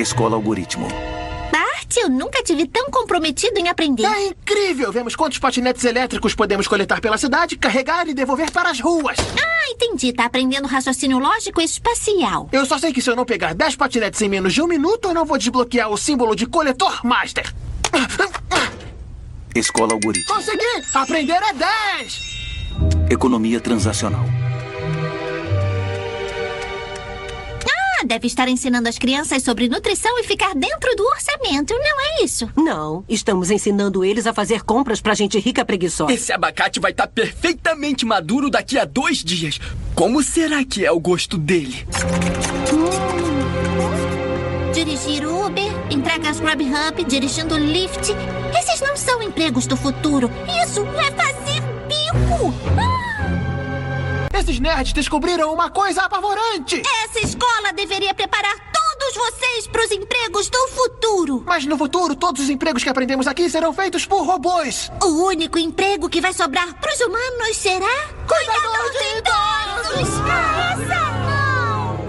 Escola Algoritmo. Bart, eu nunca tive tão comprometido em aprender. É incrível! Vemos quantos patinetes elétricos podemos coletar pela cidade, carregar e devolver para as ruas. Ah, entendi. Tá aprendendo raciocínio lógico espacial. Eu só sei que se eu não pegar 10 patinetes em menos de um minuto, eu não vou desbloquear o símbolo de coletor master. Escola Algoritmo. Consegui! Aprender é 10! Economia transacional. Deve estar ensinando as crianças sobre nutrição e ficar dentro do orçamento, não é isso? Não, estamos ensinando eles a fazer compras pra gente rica preguiçosa. Esse abacate vai estar perfeitamente maduro daqui a dois dias. Como será que é o gosto dele? Dirigir Uber, entregas Grubhub, dirigindo Lyft. Esses não são empregos do futuro. Isso é fazer bico. Ah, Esses nerds descobriram uma coisa apavorante! essa escola deveria preparar todos vocês para os empregos do futuro. Mas no futuro, todos os empregos que aprendemos aqui serão feitos por robôs. O único emprego que vai sobrar para os humanos será... Cuidador de idosos! Ah, essa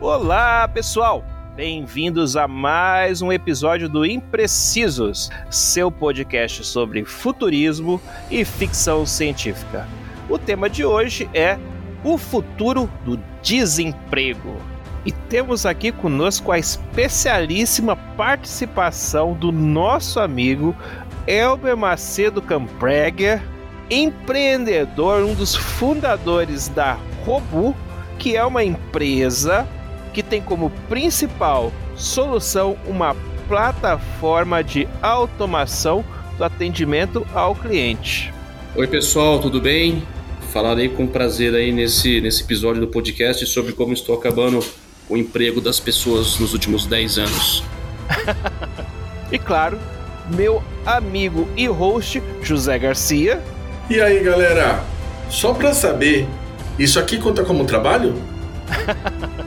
não! Olá, pessoal! Bem-vindos a mais um episódio do Imprecisos, seu podcast sobre futurismo e ficção científica. O tema de hoje é o futuro do desemprego. E temos aqui conosco a especialíssima participação do nosso amigo Elber Macedo Campreger, empreendedor, um dos fundadores da Robu, que é uma empresa que tem como principal solução uma plataforma de automação do atendimento ao cliente. Oi pessoal, tudo bem? Falar aí com prazer aí nesse, nesse episódio do podcast sobre como estou acabando o emprego das pessoas nos últimos 10 anos. E claro, meu amigo e host José Garcia. E aí, galera? Só pra saber, isso aqui conta como trabalho?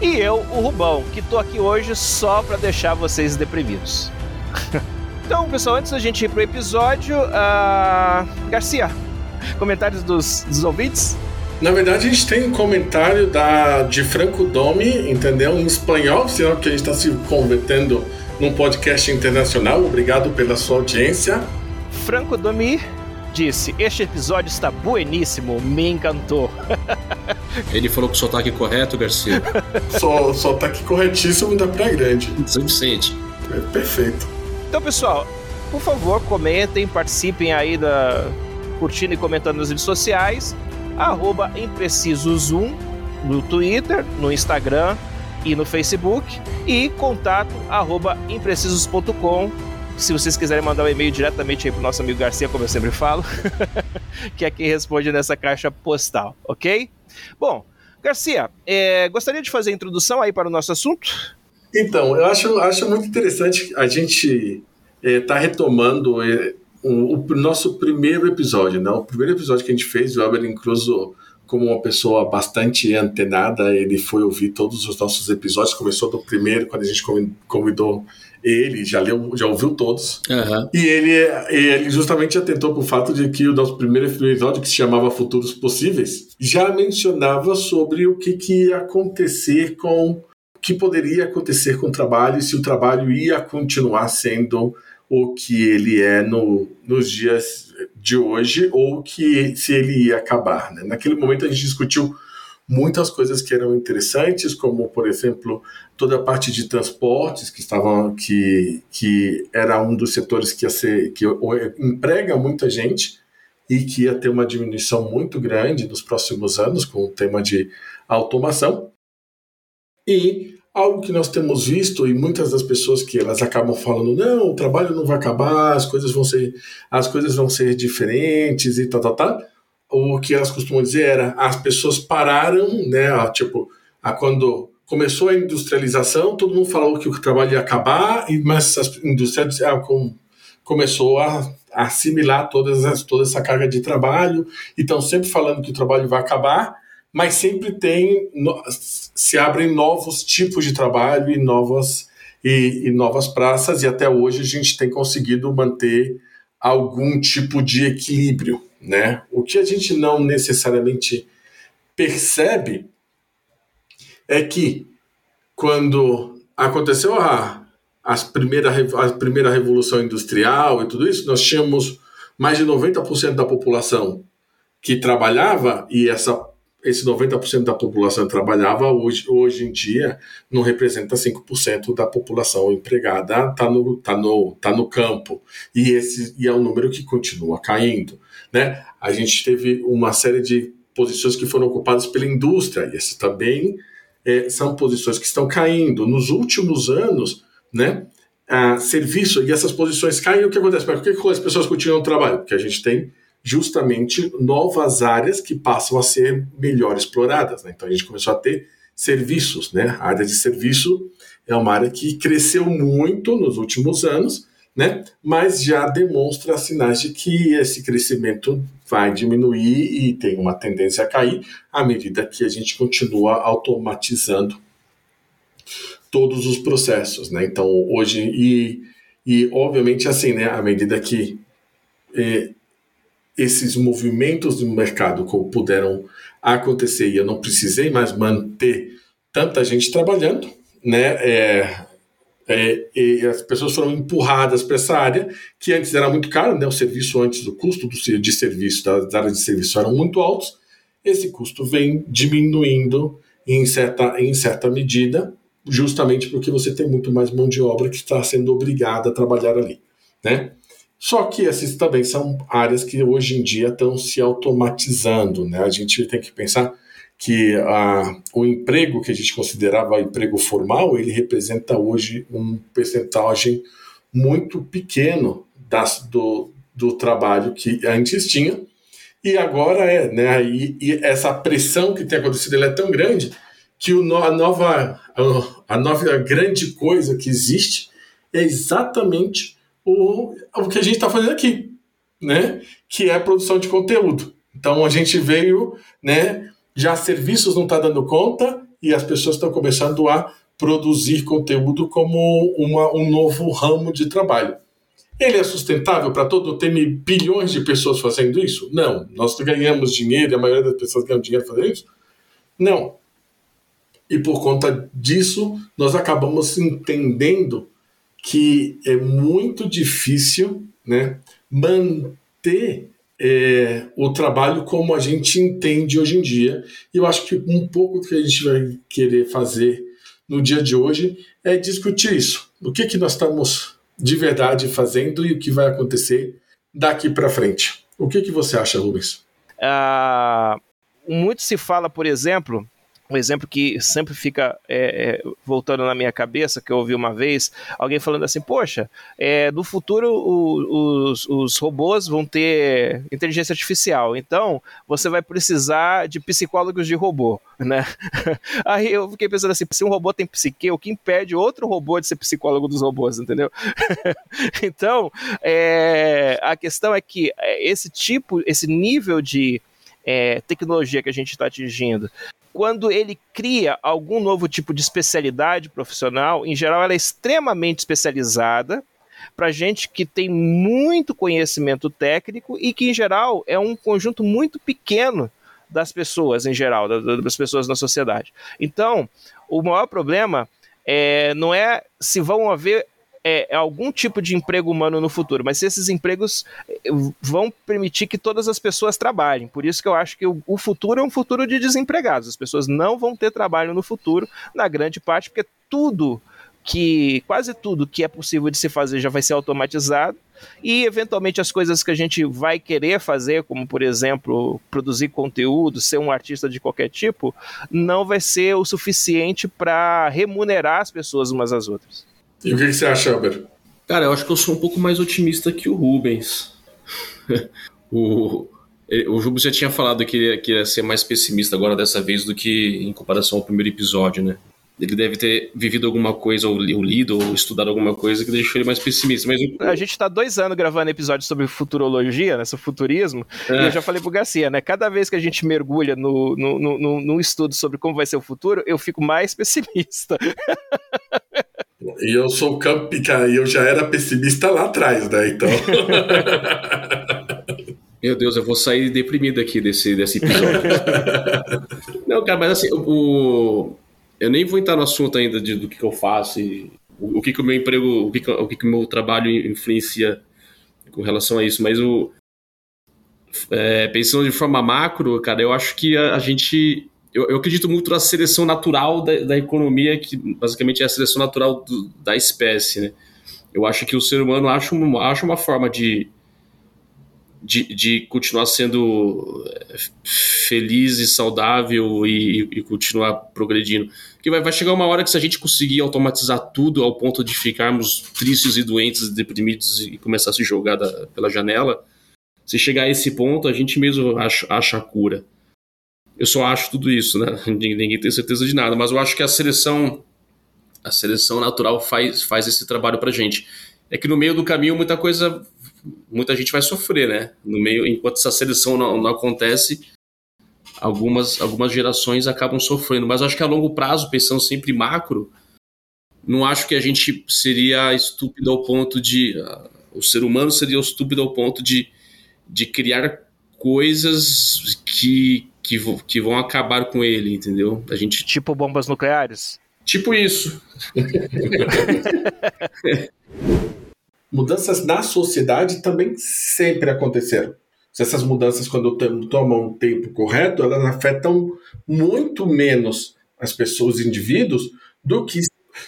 E eu, o Rubão, que tô aqui hoje só para deixar vocês deprimidos. então, pessoal, antes da gente ir pro episódio, uh... Garcia, comentários dos, dos ouvintes? Na verdade, a gente tem um comentário da, de Franco Domi, entendeu? Em espanhol, sinal que a gente está se convertendo num podcast internacional. Obrigado pela sua audiência. Franco Domi disse: Este episódio está bueníssimo, me encantou. Ele falou com o sotaque correto, Garcia. Só, só tá corretíssimo da Praia Grande. Suficiente. É perfeito. Então, pessoal, por favor, comentem, participem aí da. Curtindo e comentando nas redes sociais. Arroba Imprecisos1 no Twitter, no Instagram e no Facebook. E contato arroba imprecisos.com se vocês quiserem mandar um e-mail diretamente aí pro nosso amigo Garcia, como eu sempre falo, que é quem responde nessa caixa postal, ok? Bom, Garcia, é, gostaria de fazer a introdução aí para o nosso assunto? Então, eu acho, acho muito interessante a gente estar tá retomando é, o, o, nosso primeiro episódio, né? O primeiro episódio que a gente fez, o Elber incluso como uma pessoa bastante antenada, ele foi ouvir todos os nossos episódios, começou do primeiro, quando a gente convidou ele, já leu, já ouviu todos. Uhum. E ele, ele justamente atentou para o fato de que o nosso primeiro episódio, que se chamava Futuros Possíveis, já mencionava sobre o que, que ia acontecer com. o que poderia acontecer com o trabalho e se o trabalho ia continuar sendo o que ele é no, nos dias de hoje ou que se ele ia acabar. Né? Naquele momento a gente discutiu muitas coisas que eram interessantes, como por exemplo toda a parte de transportes que estavam que que era um dos setores que ia ser que emprega muita gente e que ia ter uma diminuição muito grande nos próximos anos com o tema de automação e algo que nós temos visto e muitas das pessoas que elas acabam falando não o trabalho não vai acabar as coisas vão ser as coisas vão ser diferentes e tal tal tal o que elas costumam dizer era as pessoas pararam, né? Tipo, a quando começou a industrialização, todo mundo falou que o trabalho ia acabar, mas as indústrias ah, com, começou a assimilar todas as, toda essa carga de trabalho, e estão sempre falando que o trabalho vai acabar, mas sempre tem se abrem novos tipos de trabalho e novas e, e novas praças, e até hoje a gente tem conseguido manter algum tipo de equilíbrio né? O que a gente não necessariamente percebe é que quando aconteceu a, as primeira, a primeira revolução industrial e tudo isso, nós tínhamos mais de 90% da população que trabalhava e essa esse 90% da população trabalhava hoje, hoje em dia não representa 5% da população empregada está no, tá no, tá no campo. E esse e é um número que continua caindo né? A gente teve uma série de posições que foram ocupadas pela indústria e essas também é, são posições que estão caindo. Nos últimos anos né a serviço e essas posições caem o que acontece? Por que as pessoas continuam trabalho? Porque a gente tem justamente novas áreas que passam a ser melhor exploradas. Né? Então a gente começou a ter serviços, né? A área de serviço é uma área que cresceu muito nos últimos anos, né? Mas já demonstra sinais de que esse crescimento vai diminuir e tem uma tendência a cair à medida que a gente continua automatizando todos os processos, né? Então hoje e, e obviamente assim, né? À medida que eh, esses movimentos do mercado puderam acontecer e eu não precisei mais manter tanta gente trabalhando, né? É, é, e as pessoas foram empurradas para essa área que antes era muito caro, né? O serviço antes, o custo do, de serviço das áreas de serviço eram muito altos. Esse custo vem diminuindo em certa, em certa medida, justamente porque você tem muito mais mão de obra que está sendo obrigada a trabalhar ali, né? Só que essas também são áreas que hoje em dia estão se automatizando. Né? A gente tem que pensar que a, o emprego que a gente considerava emprego formal, ele representa hoje um percentagem muito pequeno das, do, do trabalho que antes tinha. E agora é, né? E, e essa pressão que tem acontecido é tão grande que o, a, nova, a nova grande coisa que existe é exatamente o, o que a gente está fazendo aqui, né? Que é produção de conteúdo. Então a gente veio, né? Já serviços não está dando conta e as pessoas estão começando a produzir conteúdo como uma, um novo ramo de trabalho. Ele é sustentável para todo? Tem bilhões de pessoas fazendo isso? Não. Nós ganhamos dinheiro, a maioria das pessoas ganham dinheiro fazendo isso? Não. E por conta disso, nós acabamos entendendo que é muito difícil né, manter é, o trabalho como a gente entende hoje em dia. E eu acho que um pouco do que a gente vai querer fazer no dia de hoje é discutir isso. O que, que nós estamos de verdade fazendo e o que vai acontecer daqui para frente. O que, que você acha, Rubens? Uh, muito se fala, por exemplo, um exemplo que sempre fica é, é, voltando na minha cabeça, que eu ouvi uma vez, alguém falando assim, poxa, é, no futuro o, os, os robôs vão ter inteligência artificial, então você vai precisar de psicólogos de robô, né? Aí eu fiquei pensando assim, se um robô tem psique, o que impede outro robô de ser psicólogo dos robôs, entendeu? então, é, a questão é que é, esse tipo, esse nível de é, tecnologia que a gente está atingindo, quando ele cria algum novo tipo de especialidade profissional, em geral ela é extremamente especializada para gente que tem muito conhecimento técnico e que, em geral, é um conjunto muito pequeno das pessoas, em geral, das pessoas na sociedade. Então, o maior problema é, não é se vão haver é, é, algum tipo de emprego humano no futuro, mas se esses empregos eh, vão permitir que todas as pessoas trabalhem. Por isso que eu acho que o, o, futuro é um futuro de desempregados. As pessoas não vão ter trabalho no futuro, na grande parte, porque tudo que quase tudo que é possível de se fazer já vai ser automatizado e eventualmente as coisas que a gente vai querer fazer, como por exemplo produzir conteúdo, ser um artista de qualquer tipo, não vai ser o suficiente para remunerar as pessoas umas às outras. E o que, que você acha, Albert? Cara, eu acho que eu sou um pouco mais otimista que o Rubens. o, o Rubens já tinha falado que ia, que ia ser mais pessimista agora dessa vez do que em comparação ao primeiro episódio, né? Ele deve ter vivido alguma coisa, ou lido, ou estudado alguma coisa que deixou ele mais pessimista. Mas eu... A gente está dois anos gravando episódios sobre futurologia, né, sobre futurismo, é. e eu já falei pro Garcia, né? Cada vez que a gente mergulha no, no, no, no estudo sobre como vai ser o futuro, eu fico mais pessimista. E eu sou campica e eu já era pessimista lá atrás, né? Então. Meu Deus, eu vou sair deprimido aqui desse, desse episódio. Não, cara, mas assim, o, eu nem vou entrar no assunto ainda de, do que, que eu faço e o, o que, que o meu emprego, o que, que, o que, que o meu trabalho influencia com relação a isso, mas o é, pensando de forma macro, cara, eu acho que a, a gente eu, eu, acredito muito na seleção natural da, da, economia, que basicamente é a seleção natural do, da espécie, né? Eu acho que o ser humano acha uma, acha uma forma de, de, de continuar sendo é, feliz e saudável e, e continuar progredindo. Porque vai, vai, chegar uma hora que se a gente conseguir automatizar tudo ao ponto de ficarmos tristes e doentes, deprimidos e começar a se jogar da, pela janela, se chegar a esse ponto, a gente mesmo acha, acha a cura. Eu só acho tudo isso, né? Ninguém tem certeza de nada, mas eu acho que a seleção a seleção natural faz, faz esse trabalho pra gente. É que no meio do caminho muita coisa muita gente vai sofrer, né? No meio, enquanto essa seleção não, não acontece, algumas, algumas gerações acabam sofrendo. Mas acho que a longo prazo, pensando sempre macro, não acho que a gente seria estúpido ao ponto de. Uh, o ser humano seria estúpido ao ponto de, de criar coisas que, que, que vão acabar com ele, entendeu? A gente tipo bombas nucleares. Tipo isso. mudanças na sociedade também sempre aconteceram. Se essas mudanças, quando tomam um tempo correto, elas afetam muito menos as pessoas, os indivíduos, do que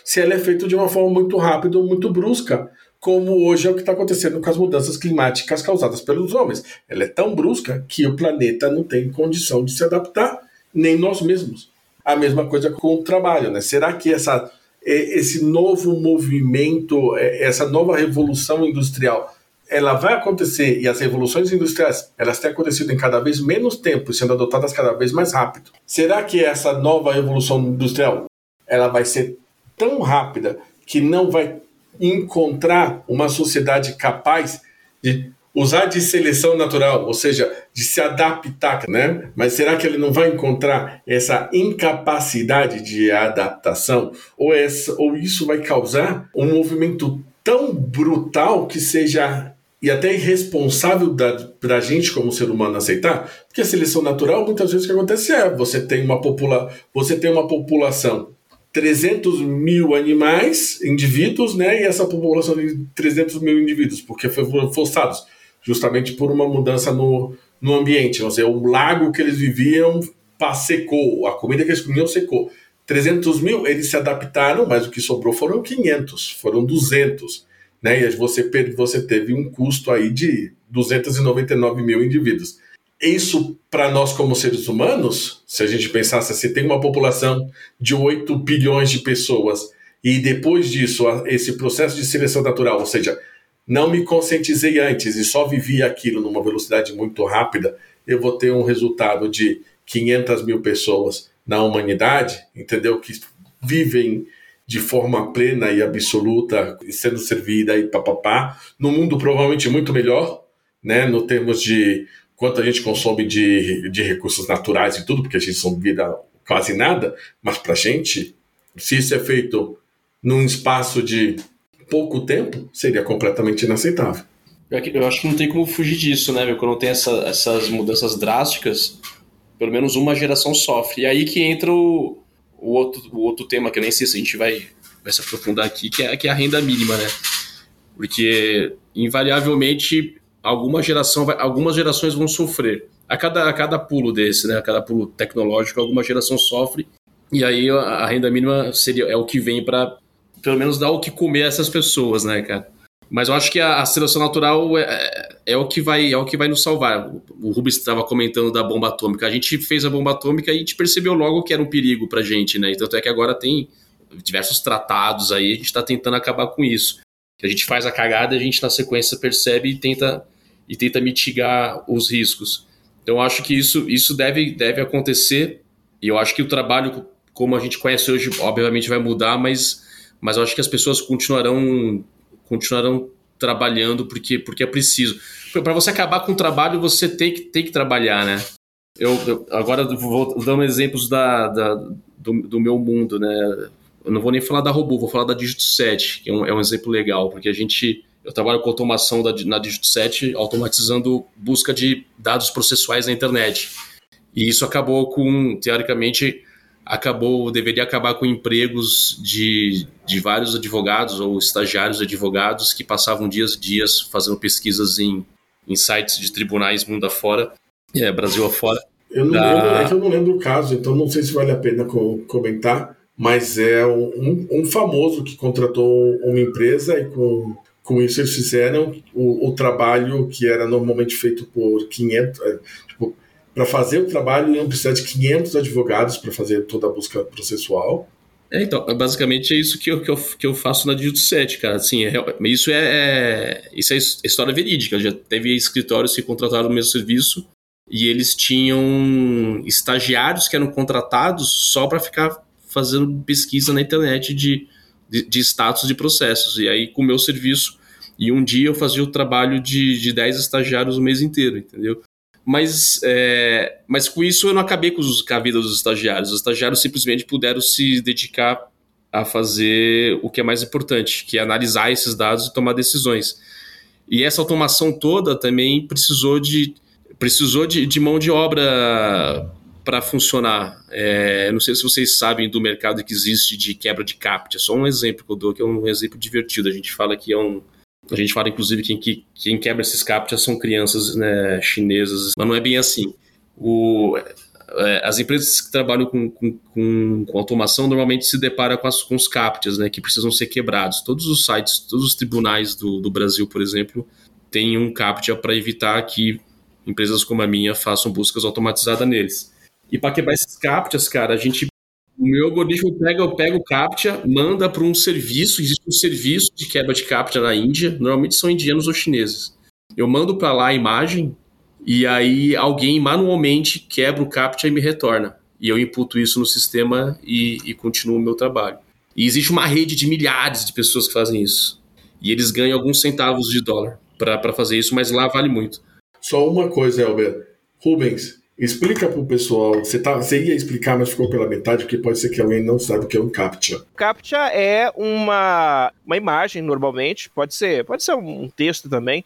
se ela é feita de uma forma muito rápida ou muito brusca, como hoje é o que está acontecendo com as mudanças climáticas causadas pelos homens. Ela é tão brusca que o planeta não tem condição de se adaptar, nem nós mesmos. A mesma coisa com o trabalho, né? Será que essa é, esse novo movimento, é, essa nova revolução industrial, ela vai acontecer e as revoluções industriais elas têm acontecido em cada vez menos tempo sendo adotadas cada vez mais rápido. Será que essa nova revolução industrial ela vai ser tão rápida que não vai encontrar uma sociedade capaz de usar de seleção natural, ou seja, de se adaptar, né? Mas será que ele não vai encontrar essa incapacidade de adaptação? Ou, essa, ou isso vai causar um movimento tão brutal que seja e até irresponsável para a gente como ser humano aceitar, porque a seleção natural muitas vezes o que acontece é você tem uma popula você tem uma população 300 mil animais, indivíduos, né? E essa população de 300 mil indivíduos, porque foram forçados justamente por uma mudança no, no ambiente. Ou seja, o lago que eles viviam secou, a comida que eles comiam secou. 300 mil, eles se adaptaram, mas o que sobrou foram 500, foram 200. Né? E você, você teve um custo aí de 299 mil indivíduos. Isso, para nós como seres humanos, se a gente pensasse, se tem uma população de 8 bilhões de pessoas e depois disso, esse processo de seleção natural, ou seja, não me conscientizei antes e só vivi aquilo numa velocidade muito rápida, eu vou ter um resultado de 500 mil pessoas na humanidade, entendeu? Que vivem de forma plena e absoluta, sendo servida e papapá, num mundo provavelmente muito melhor, né, no termos de quanto a gente consome de, de recursos naturais e tudo, porque a gente não vida quase nada, mas para a gente, se isso é feito num espaço de pouco tempo, seria completamente inaceitável. Eu acho que não tem como fugir disso, né? Quando tem essa, essas mudanças drásticas, pelo menos uma geração sofre. E aí que entra o, o, outro, o outro tema, que eu nem sei se a gente vai, vai se aprofundar aqui, que é, que é a renda mínima, né? Porque, invariavelmente, alguma geração vai, algumas gerações vão sofrer. A cada, a cada pulo desse, né? A cada pulo tecnológico, alguma geração sofre. E aí a, a renda mínima seria, é o que vem para pelo menos dar o que comer a essas pessoas, né, cara? Mas eu acho que a, a seleção natural é, é, é, o que vai, é o que vai nos salvar. O, Rubens estava comentando da bomba atômica. A gente fez a bomba atômica e a gente percebeu logo que era um perigo pra gente, né? Tanto é que agora tem diversos tratados aí, a gente está tentando acabar com isso. Que a gente faz a cagada, a gente na sequência percebe e tenta, e tenta mitigar os riscos. Então eu acho que isso, isso deve, deve acontecer. E eu acho que o trabalho, como a gente conhece hoje, obviamente vai mudar, mas mas eu acho que as pessoas continuarão continuarão trabalhando porque porque é preciso. Para você acabar com o trabalho, você tem que, tem que trabalhar, né? Eu, eu agora vou dando exemplos da, da do, do, meu mundo, né? Eu não vou nem falar da Robô, vou falar da Digito 7, que é um, é um exemplo legal, porque a gente eu trabalho com automação da, na Digito 7, automatizando busca de dados processuais na internet. E isso acabou com, teoricamente, acabou, deveria acabar com empregos de, de vários advogados ou estagiários advogados que passavam dias e dias fazendo pesquisas em, em sites de tribunais mundo afora, é, Brasil afora. Eu não, da... lembro, é que eu não lembro o caso, então não sei se vale a pena comentar, mas é um, um famoso que contratou uma empresa e com, com isso eles fizeram o, o trabalho que era normalmente feito por 500, é, tipo, para fazer o trabalho iam precisar de 500 advogados para fazer toda a busca processual. É, então, basicamente é isso que eu, que eu, que eu faço na Digito 7, cara. Assim, é, isso, é, é, isso é história verídica. Já teve escritórios que contrataram o mesmo serviço e eles tinham estagiários que eram contratados só para ficar fazendo pesquisa na internet de, de, de, status de processos. E aí, com o meu serviço, e um dia eu fazia o trabalho de, de 10 estagiários o mês inteiro, entendeu? Mas, é, mas com isso eu não acabei com, os, com a vida dos estagiários. Os estagiários simplesmente puderam se dedicar a fazer o que é mais importante, que é analisar esses dados e tomar decisões. E essa automação toda também precisou de, precisou de, de mão de obra para funcionar. É, não sei se vocês sabem do mercado que existe de quebra de CAPTCHA. Só um exemplo que eu dou, que é um exemplo divertido. A gente fala que é um, a gente fala, inclusive, que quem, quem quebra esses captchas são crianças né, chinesas, mas não é bem assim. O, é, as empresas que trabalham com, com, com, com, automação normalmente se deparam com, as, com os captchas, né, que precisam ser quebrados. Todos os sites, todos os tribunais do, do Brasil, por exemplo, têm um captcha para evitar que empresas como a minha façam buscas automatizadas neles. E para quebrar esses captchas, cara, a gente o meu algoritmo pega, pega o CAPTCHA, manda para um serviço, existe um serviço de quebra de CAPTCHA na Índia, normalmente são indianos ou chineses. Eu mando para lá a imagem e aí alguém manualmente quebra o CAPTCHA e me retorna. E eu imputo isso no sistema e, e continuo o meu trabalho. E existe uma rede de milhares de pessoas que fazem isso. E eles ganham alguns centavos de dólar para fazer isso, mas lá vale muito. Só uma coisa, Elber. Rubens, Explica para o pessoal, você, tá, você ia explicar, mas ficou pela metade, porque pode ser que alguém não sabe o que é um CAPTCHA. CAPTCHA é uma, uma imagem, normalmente, pode ser, pode ser um texto também,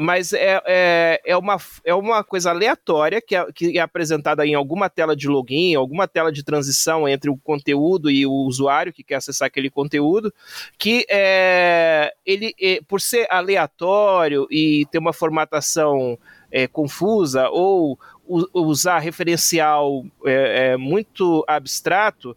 mas é, é, é, uma, é uma coisa aleatória que é, que é apresentada em alguma tela de login, alguma tela de transição entre o conteúdo e o usuário que quer acessar aquele conteúdo, que é, ele, é, por ser aleatório e ter uma formatação é, confusa ou usar referencial é, é, muito abstrato,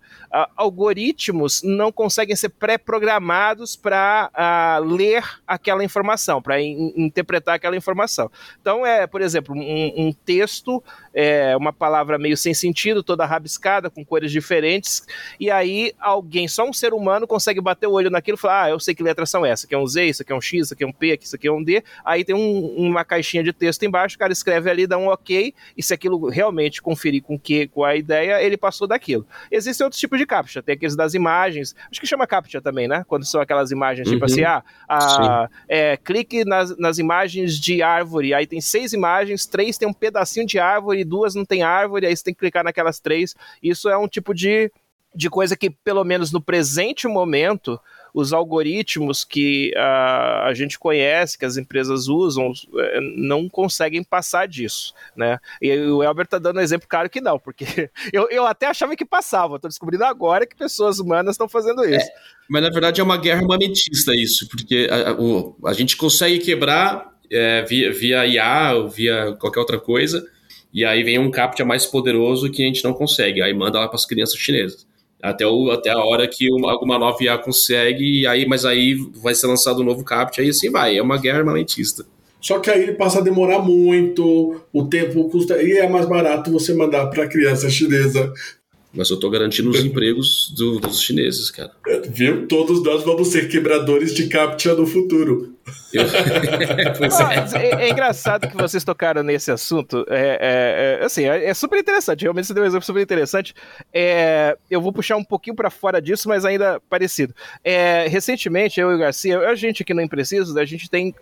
algoritmos não conseguem ser pré-programados para ler aquela informação, para in interpretar aquela informação. Então, é, por exemplo, um, um texto, é, uma palavra meio sem sentido, toda rabiscada, com cores diferentes, e aí alguém, só um ser humano, consegue bater o olho naquilo e falar: ah, eu sei que letras são essas, aqui é um Z, isso aqui é um X, isso aqui é um P, isso aqui é um D. Aí tem um, uma caixinha de texto embaixo, o cara escreve ali, dá um OK, e se aquilo realmente conferir com que com a ideia, ele passou daquilo. Existem outros tipos de captcha, tem aqueles das imagens, acho que chama captcha também, né? Quando são aquelas imagens, tipo uhum. tipo assim, ah, a, é, clique nas, nas imagens de árvore, aí tem seis imagens, três tem um pedacinho de árvore, duas não tem árvore, aí você tem que clicar naquelas três. Isso é um tipo de, de coisa que, pelo menos no presente momento, os algoritmos que uh, a gente conhece, que as empresas usam, eh, não conseguem passar disso, né? E o Elber está dando um exemplo claro que não, porque eu, eu até achava que passava, estou descobrindo agora que pessoas humanas estão fazendo é, isso. É, mas na verdade é uma guerra armamentista isso, porque a, a, a gente consegue quebrar é, via, via IA ou via qualquer outra coisa, e aí vem um captcha mais poderoso que a gente não consegue, aí manda lá para as crianças chinesas. Até, o, até a hora que uma, alguma nova IA consegue, e aí, mas aí vai ser lançado um novo captcha, aí assim vai, é uma guerra armamentista. Só que aí ele passa a demorar muito, o tempo custa, e é mais barato você mandar para a criança chinesa mas eu estou garantindo os empregos do, dos chineses, cara. Viu? Todos nós vamos ser quebradores de captcha no futuro. Eu... ah, é, é, engraçado que vocês tocaram nesse assunto. É, é, é assim, é, é, super interessante. Realmente você deu um exemplo super interessante. É, eu vou puxar um pouquinho para fora disso, mas ainda parecido. recentemente, eu e o Garcia, a gente aqui no Impreciso, a gente tem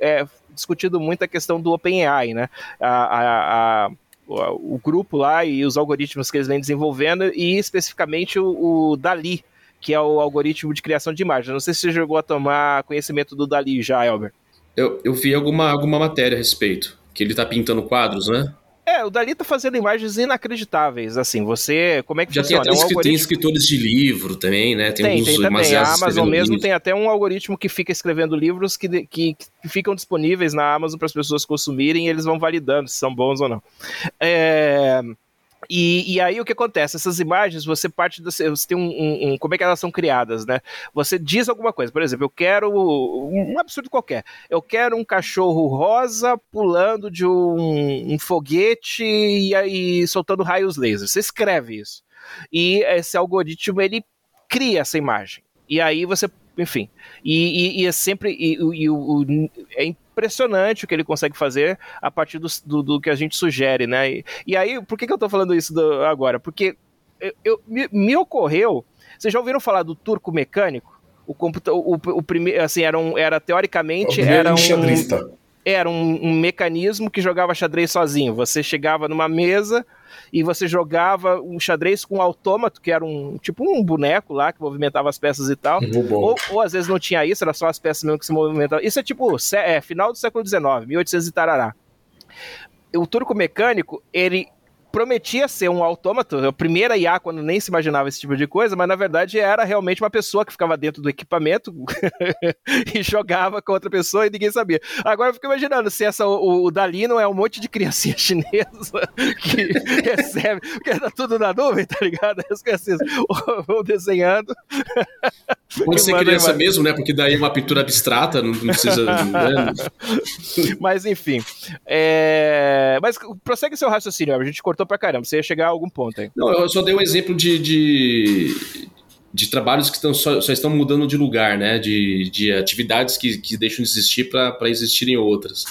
discutido muito a questão do OpenAI, né? a, a, a o, grupo lá e os algoritmos que eles vêm desenvolvendo, e especificamente o, o Dali, que é o algoritmo de criação de imagens. Não sei se você chegou a tomar conhecimento do Dali já, Elber. Eu, eu vi alguma, alguma matéria a respeito, que ele está pintando quadros, né? É, o Dali tá fazendo imagens inacreditáveis, assim, você, como é que Já funciona? tem, até é um escri- tem algoritmo... escritores de livro também, né? Tem, Tem, uns tem também. A Amazon mesmo tem até um algoritmo que fica escrevendo livros que, que, que ficam disponíveis na Amazon para as pessoas consumirem e eles vão validando se são bons ou não. É, E, e aí o que acontece? Essas imagens, você parte do, você tem um, um- um- Como é que elas são criadas, né? Você diz alguma coisa, por exemplo, eu quero. Um absurdo qualquer. Eu quero um cachorro rosa pulando de um, um foguete e, aí soltando raios laser. Você escreve isso. E esse algoritmo ele cria essa imagem. E aí você, enfim. E, e- e é sempre. E, e o- o- é impressionante o que ele consegue fazer a partir do, do, do que a gente sugere, né? E, aí, por que, que eu tô falando isso do- agora? Porque eu, eu- me, me ocorreu. Vocês já ouviram falar do turco mecânico? O computador, o, o primeiro, assim, era, um, era teoricamente era um, era um, um mecanismo que jogava xadrez sozinho. Você chegava numa mesa e você jogava um xadrez com um autômato, que era um tipo um boneco lá que movimentava as peças e tal. Um robô. Ou, ou às vezes não tinha isso, era só as peças mesmo que se movimentavam. Isso é tipo é, final do século XIX, 1800 e tarará. O turco mecânico, ele prometia ser um autômato, a primeira IA quando nem se imaginava esse tipo de coisa, mas na verdade era realmente uma pessoa que ficava dentro do equipamento e jogava com outra pessoa e ninguém sabia. Agora eu fico imaginando se essa, o, o Dali não é um monte de criancinha chinesa que recebe, porque tá tudo na nuvem, tá ligado? As crianças vão desenhando. Pode ser criança mesmo, né? Porque daí é uma pintura abstrata, não, não precisa. né? Mas enfim. É... Mas prossegue seu raciocínio, a gente cortou pra caramba. Você ia chegar a algum ponto aí. Não, eu só dei um exemplo de, de, de trabalhos que estão, só, só estão mudando de lugar, né? De, de atividades que, que deixam de existir para existirem outras.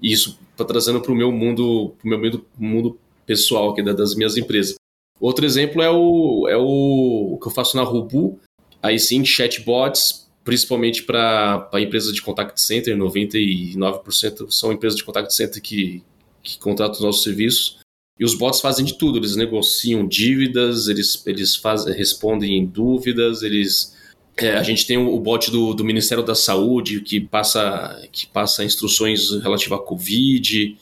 E isso tá trazendo para o meu mundo, pro meu mundo, mundo pessoal aqui da- das minhas empresas. Outro exemplo é o, é o que eu faço na Rubu, aí sim, chatbots, principalmente para empresas de contact center, 99% são empresas de contact center que, que contratam os nossos serviços. E os bots fazem de tudo, eles negociam dívidas, eles, eles fazem, respondem em dúvidas, eles. é, a gente tem o, bot do, do Ministério da Saúde que passa, que passa instruções relativas à Covid.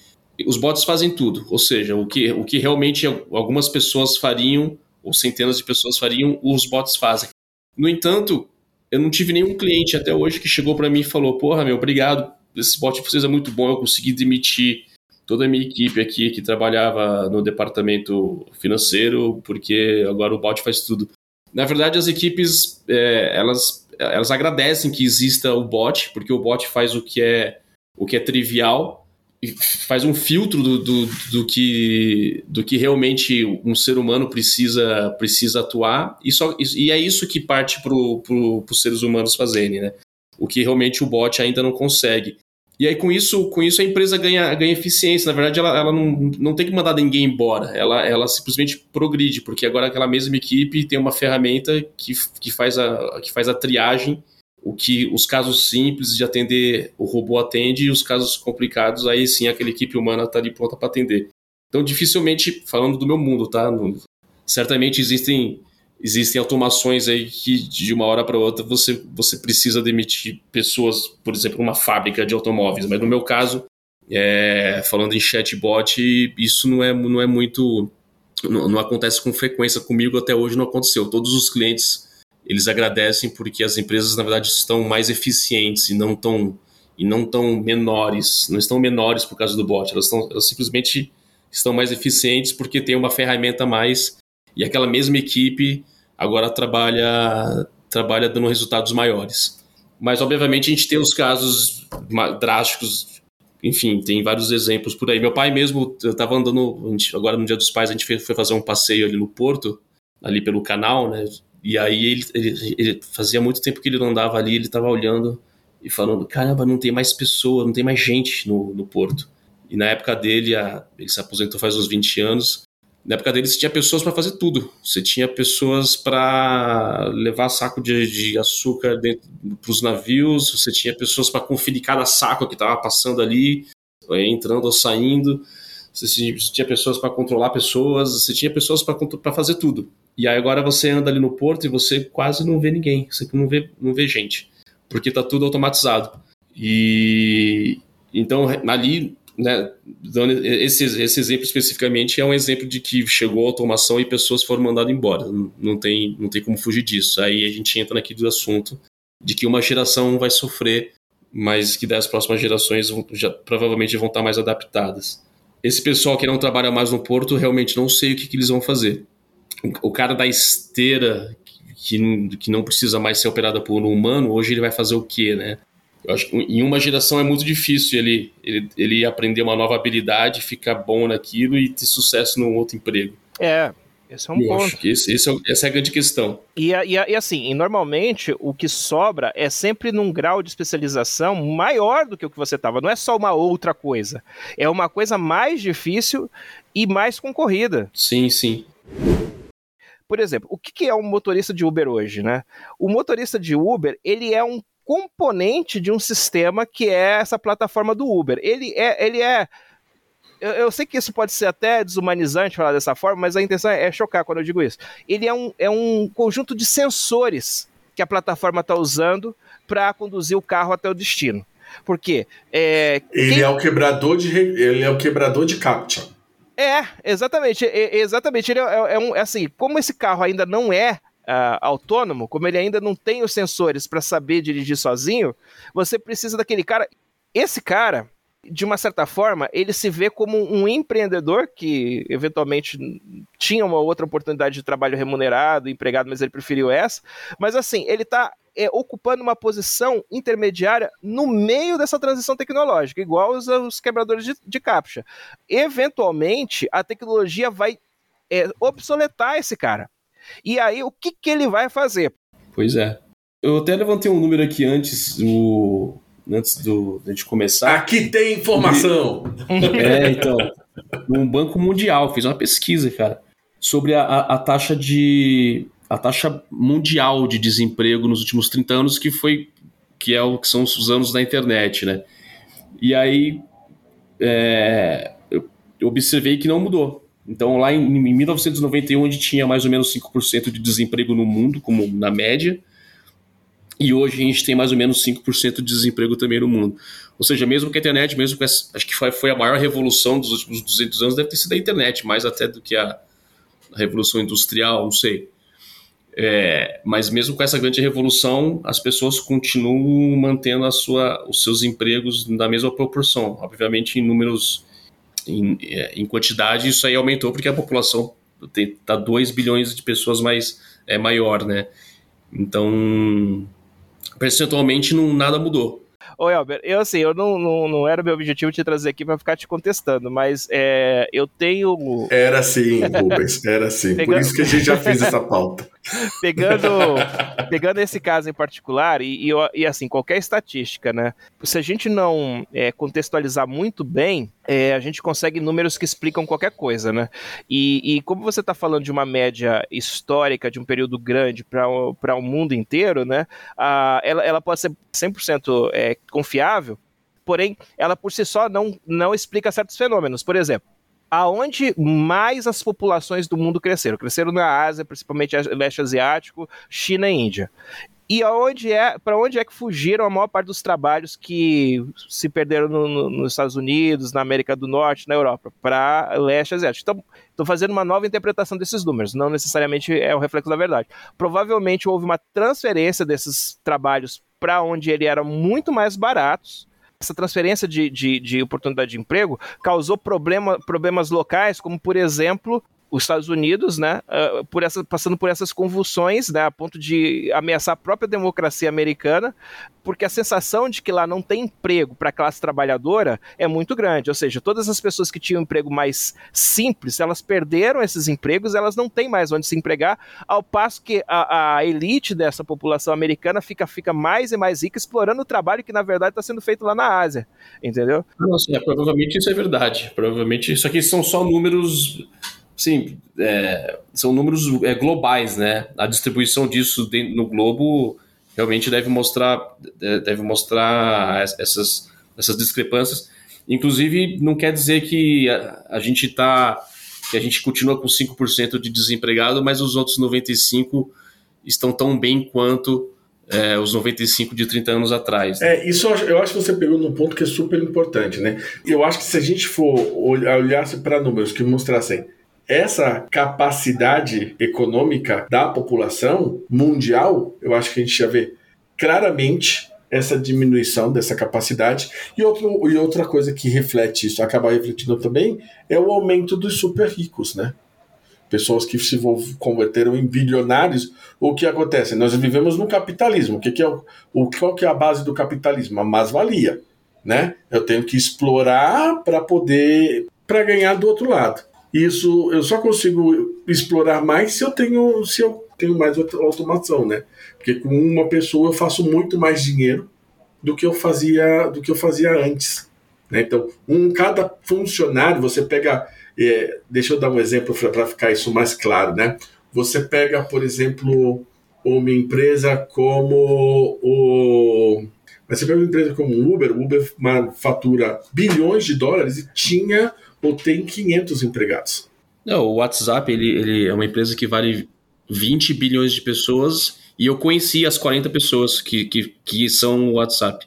Os bots fazem tudo, ou seja, o que, o que realmente algumas pessoas fariam, ou centenas de pessoas fariam, os bots fazem. No entanto, eu não tive nenhum cliente até hoje que chegou para mim e falou: Porra, meu, obrigado, esse bot de vocês é muito bom, eu consegui demitir toda a minha equipe aqui que trabalhava no departamento financeiro, porque agora o bot faz tudo. Na verdade, as equipes é, elas, elas agradecem que exista o bot, porque o bot faz o que é, o que é trivial faz um filtro do, do, do, que, do que realmente um ser humano precisa, precisa atuar, e, só, e é isso que parte para os seres humanos fazerem, né? O que realmente o bot ainda não consegue. E aí, com isso, com isso a empresa ganha, ganha eficiência. Na verdade, ela, ela não, não tem que mandar ninguém embora. Ela, ela simplesmente progride, porque agora aquela mesma equipe tem uma ferramenta que, que, faz, a, que faz a triagem, o que os casos simples de atender, o robô atende, e os casos complicados, aí sim aquela equipe humana está ali pronta para atender. Então, dificilmente, falando do meu mundo, tá? No, certamente existem existem automações aí que de uma hora para outra você, você precisa demitir pessoas, por exemplo, uma fábrica de automóveis. Mas no meu caso, é, falando em chatbot, isso não é, não é muito. Não, não, acontece com frequência comigo, até hoje não aconteceu. Todos os clientes eles agradecem porque as empresas, na verdade, estão mais eficientes e não tão, e não tão menores. Não estão menores por causa do bot, elas, estão, elas simplesmente estão mais eficientes porque tem uma ferramenta a mais e aquela mesma equipe agora trabalha trabalha dando resultados maiores. Mas obviamente a gente tem os casos drásticos, enfim, tem vários exemplos por aí. Meu pai mesmo, eu estava andando, agora no Dia dos Pais a gente foi fazer um passeio ali no Porto, ali pelo canal, né? E aí ele, ele, ele fazia muito tempo que ele não andava ali, ele estava olhando e falando, caramba, não tem mais pessoa, não tem mais gente no, no Porto. E na época dele, a, ele se aposentou faz uns 20 anos, na época dele, você tinha pessoas para fazer tudo. Você tinha pessoas para levar saco de, de açúcar para os navios, você tinha pessoas para conferir cada saco que estava passando ali, entrando ou saindo. Você tinha pessoas para controlar pessoas, você tinha pessoas para fazer tudo. E aí agora você anda ali no porto e você quase não vê ninguém, você não vê, não vê gente, porque está tudo automatizado. E então ali né, dando esse, esse exemplo especificamente é um exemplo de que chegou a automação e pessoas foram mandadas embora. Não, tem, não tem como fugir disso. Aí a gente entra naquele assunto de que uma geração vai sofrer, mas que das próximas gerações já, provavelmente vão estar mais adaptadas. Esse pessoal que não trabalha mais no porto, realmente não sei o que, que eles vão fazer. O cara da esteira, que, que não precisa mais ser operada por um humano, hoje ele vai fazer o quê, né? Eu acho que em uma geração é muito difícil ele, ele, ele aprender uma nova habilidade, ficar bom naquilo e ter sucesso num outro emprego. É, esse é um Eu ponto. acho que esse, esse é, essa é a grande questão. E, e, e assim, e normalmente o que sobra é sempre num grau de especialização maior do que o que você estava. Não é só uma outra coisa. É uma coisa mais difícil e mais concorrida. Sim, sim. Por exemplo, o que que é um motorista de Uber hoje, né? O motorista de Uber, ele é um componente de um sistema que é essa plataforma do Uber. Ele é, ele é eu, eu sei que isso pode ser até desumanizante falar dessa forma, mas a intenção é chocar quando eu digo isso. Ele é um, é um conjunto de sensores que a plataforma está usando para conduzir o carro até o destino. Por quê? É, Ele quem- é o quebrador de ele é o quebrador de captcha. É, exatamente. é- exatamente. Ele é, é- é um, é assim, como esse carro ainda não é ah, autônomo, como ele ainda não tem os sensores para saber dirigir sozinho, você precisa daquele cara. Esse cara, de uma certa forma, ele se vê como um empreendedor que eventualmente tinha uma outra oportunidade de trabalho remunerado, empregado, mas ele preferiu essa. Mas assim, ele está ocupando uma posição intermediária no meio dessa transição tecnológica, igual os, os quebradores de, de captcha eventualmente a tecnologia vai é, obsoletar esse cara. E aí, o que, que ele vai fazer? Pois é. Eu até levantei um número aqui antes do. Antes do, da gente começar. Aqui tem informação. É, então. Um banco mundial fez uma pesquisa, cara, sobre a, a, a taxa de. A taxa mundial de desemprego nos últimos 30 anos, que foi. que é o que são os anos da internet, né? E aí é, eu, observei que não mudou. Então, lá em, em 1991, onde tinha mais ou menos 5% de desemprego no mundo, como na média, e hoje a gente tem mais ou menos 5% de desemprego também no mundo. Ou seja, mesmo que a internet, mesmo que essa, acho que foi, foi a maior revolução dos últimos 200 anos, deve ter sido a internet, mais até do que a, a revolução industrial, não sei. É, mas mesmo com essa grande revolução, as pessoas continuam mantendo a sua, os seus empregos na mesma proporção. Obviamente, em números, em, é, em quantidade, isso aí aumentou porque a população está 2 bilhões de pessoas mais é maior, né? Então, percentualmente, não, nada mudou. Ô, Elber, eu assim, eu não, não, não era meu objetivo te trazer aqui para ficar te contestando, mas é, eu tenho. Era assim, Rubens, era assim. Por Pegando- isso que a gente já fez essa pauta. pegando, pegando esse caso em particular, e, e, e, assim, qualquer estatística, né? Se a gente não é, contextualizar muito bem, é, a gente consegue números que explicam qualquer coisa, né? E, e como você está falando de uma média histórica, de um período grande para o mundo inteiro, né? a- ela, ela pode ser 100% é, confiável, porém, ela por si só não, não explica certos fenômenos. Por exemplo, aonde mais as populações do mundo cresceram. Cresceram na Ásia, principalmente leste asiático, China e Índia. E é, para onde é que fugiram a maior parte dos trabalhos que se perderam no- no- nos Estados Unidos, na América do Norte, na Europa, para leste asiático. Então, estou fazendo uma nova interpretação desses números, não necessariamente é o reflexo da verdade. Provavelmente houve uma transferência desses trabalhos para onde ele eram muito mais baratos, essa transferência de, de, de oportunidade de emprego causou problema, problemas locais, como, por exemplo, os Estados Unidos, né, uh, por essa, passando por essas convulsões, né, a ponto de ameaçar a própria democracia americana, porque a sensação de que lá não tem emprego para a classe trabalhadora é muito grande. Ou seja, todas as pessoas que tinham um emprego mais simples, elas perderam esses empregos, elas não têm mais onde se empregar, ao passo que a, a elite dessa população americana fica, fica mais e mais rica explorando o trabalho que, na verdade, está sendo feito lá na Ásia. Entendeu? Nossa, é, provavelmente isso é verdade. Provavelmente isso aqui são só números. Sim, é, são números é, globais, né? A distribuição disso no globo realmente deve mostrar, deve mostrar essas, essas discrepâncias. Inclusive, não quer dizer que a, a gente tá, que a gente continua com 5% de desempregado, mas os outros 95% estão tão bem quanto é, os 95 de 30 anos atrás. É, isso eu acho- que você pegou num ponto que é super importante, né? Eu acho que se a gente for ol- olhasse para números que mostrassem essa capacidade econômica da população mundial, eu acho que a gente já vê claramente essa diminuição dessa capacidade. E, outro, e outra coisa que reflete isso, acaba refletindo também, é o aumento dos super ricos, né? Pessoas que se converteram em bilionários. O que acontece? Nós vivemos no capitalismo. O que, que é o, o, qual que é a base do capitalismo? A mais-valia. Né? Eu tenho que explorar para poder para ganhar do outro lado. Isso eu só consigo explorar mais se eu tenho se eu tenho mais auto- automação, né? Porque com uma pessoa eu faço muito mais dinheiro do que eu fazia do que eu fazia antes. né? Então, um cada funcionário você pega, é, deixa eu dar um exemplo para ficar isso mais claro, né? Você pega, por exemplo, uma empresa como o mas você pega uma empresa como o Uber, o Uber fatura bilhões de dólares e tinha ou tem 500 empregados. Não, o WhatsApp ele, ele é uma empresa que vale 20 bilhões de pessoas e eu conheci as 40 pessoas que, que, que são o WhatsApp.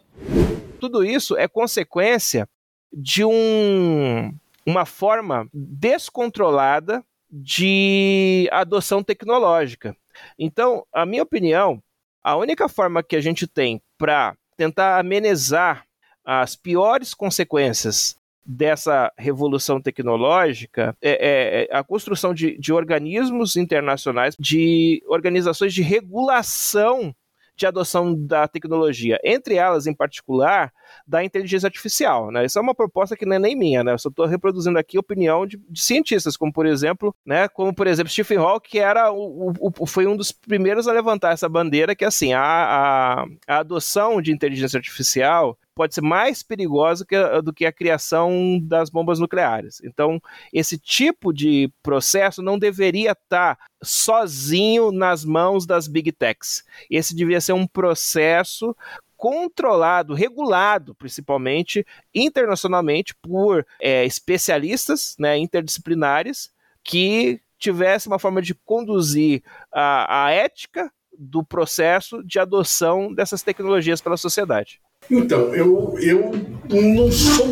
Tudo isso é consequência de um, uma forma descontrolada de adoção tecnológica. Então, a minha opinião, a única forma que a gente tem para tentar amenizar as piores consequências dessa revolução tecnológica é, é a construção de, de organismos internacionais, de organizações de regulação de adoção da tecnologia, entre elas, em particular, da inteligência artificial. Né? Isso é uma proposta que não é nem minha, né? Eu só estou reproduzindo aqui a opinião de, de, cientistas, como por exemplo, né? Como por exemplo Stephen Hawking, que era o, o, foi um dos primeiros a levantar essa bandeira, que assim a, a, a adoção de inteligência artificial pode ser mais perigosa do que a criação das bombas nucleares. Então, esse tipo de processo não deveria estar sozinho nas mãos das big techs. Esse devia ser um processo controlado, regulado, principalmente internacionalmente por é, especialistas né, interdisciplinares que tivesse uma forma de conduzir a, a ética do processo de adoção dessas tecnologias pela sociedade. Então, eu, eu não sou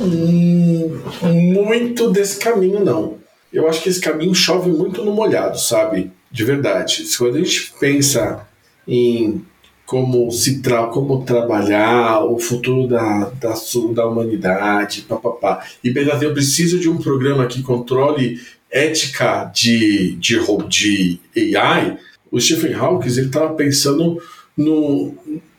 muito desse caminho, não. Eu acho que esse caminho chove muito no molhado, sabe? De verdade. Quando a gente pensa em como se tra como trabalhar o futuro da, da, da humanidade, papapá. E pensar, eu preciso de um programa que controle ética de, de, de AI. O Stephen Hawking estava pensando no,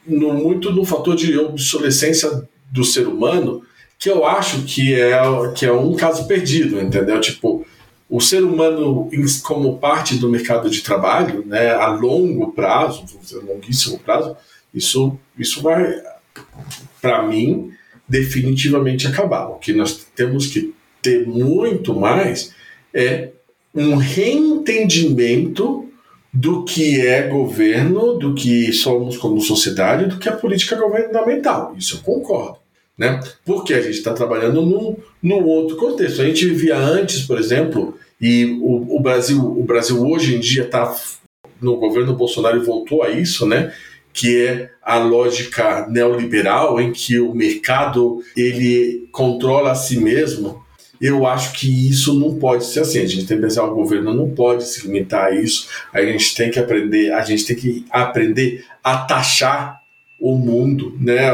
no, muito no fator de obsolescência do ser humano, que eu acho que é, que é um caso perdido, entendeu? Tipo, o ser humano como parte do mercado de trabalho, né, a longo prazo, dizer, longuíssimo prazo, isso, isso vai, para mim, definitivamente acabar. O que nós temos que ter muito mais é um reentendimento do que é governo, do que somos como sociedade, do que é política governamental. Isso eu concordo. Né? Porque a gente está trabalhando num, num outro contexto. A gente vivia antes, por exemplo, e o, o Brasil, o Brasil hoje em dia está no governo Bolsonaro voltou a isso, né? Que é a lógica neoliberal em que o mercado ele controla a si mesmo. Eu acho que isso não pode ser assim. A gente tem que pensar o governo não pode se limitar a isso. A gente tem que aprender, a gente tem que aprender a taxar o mundo, né?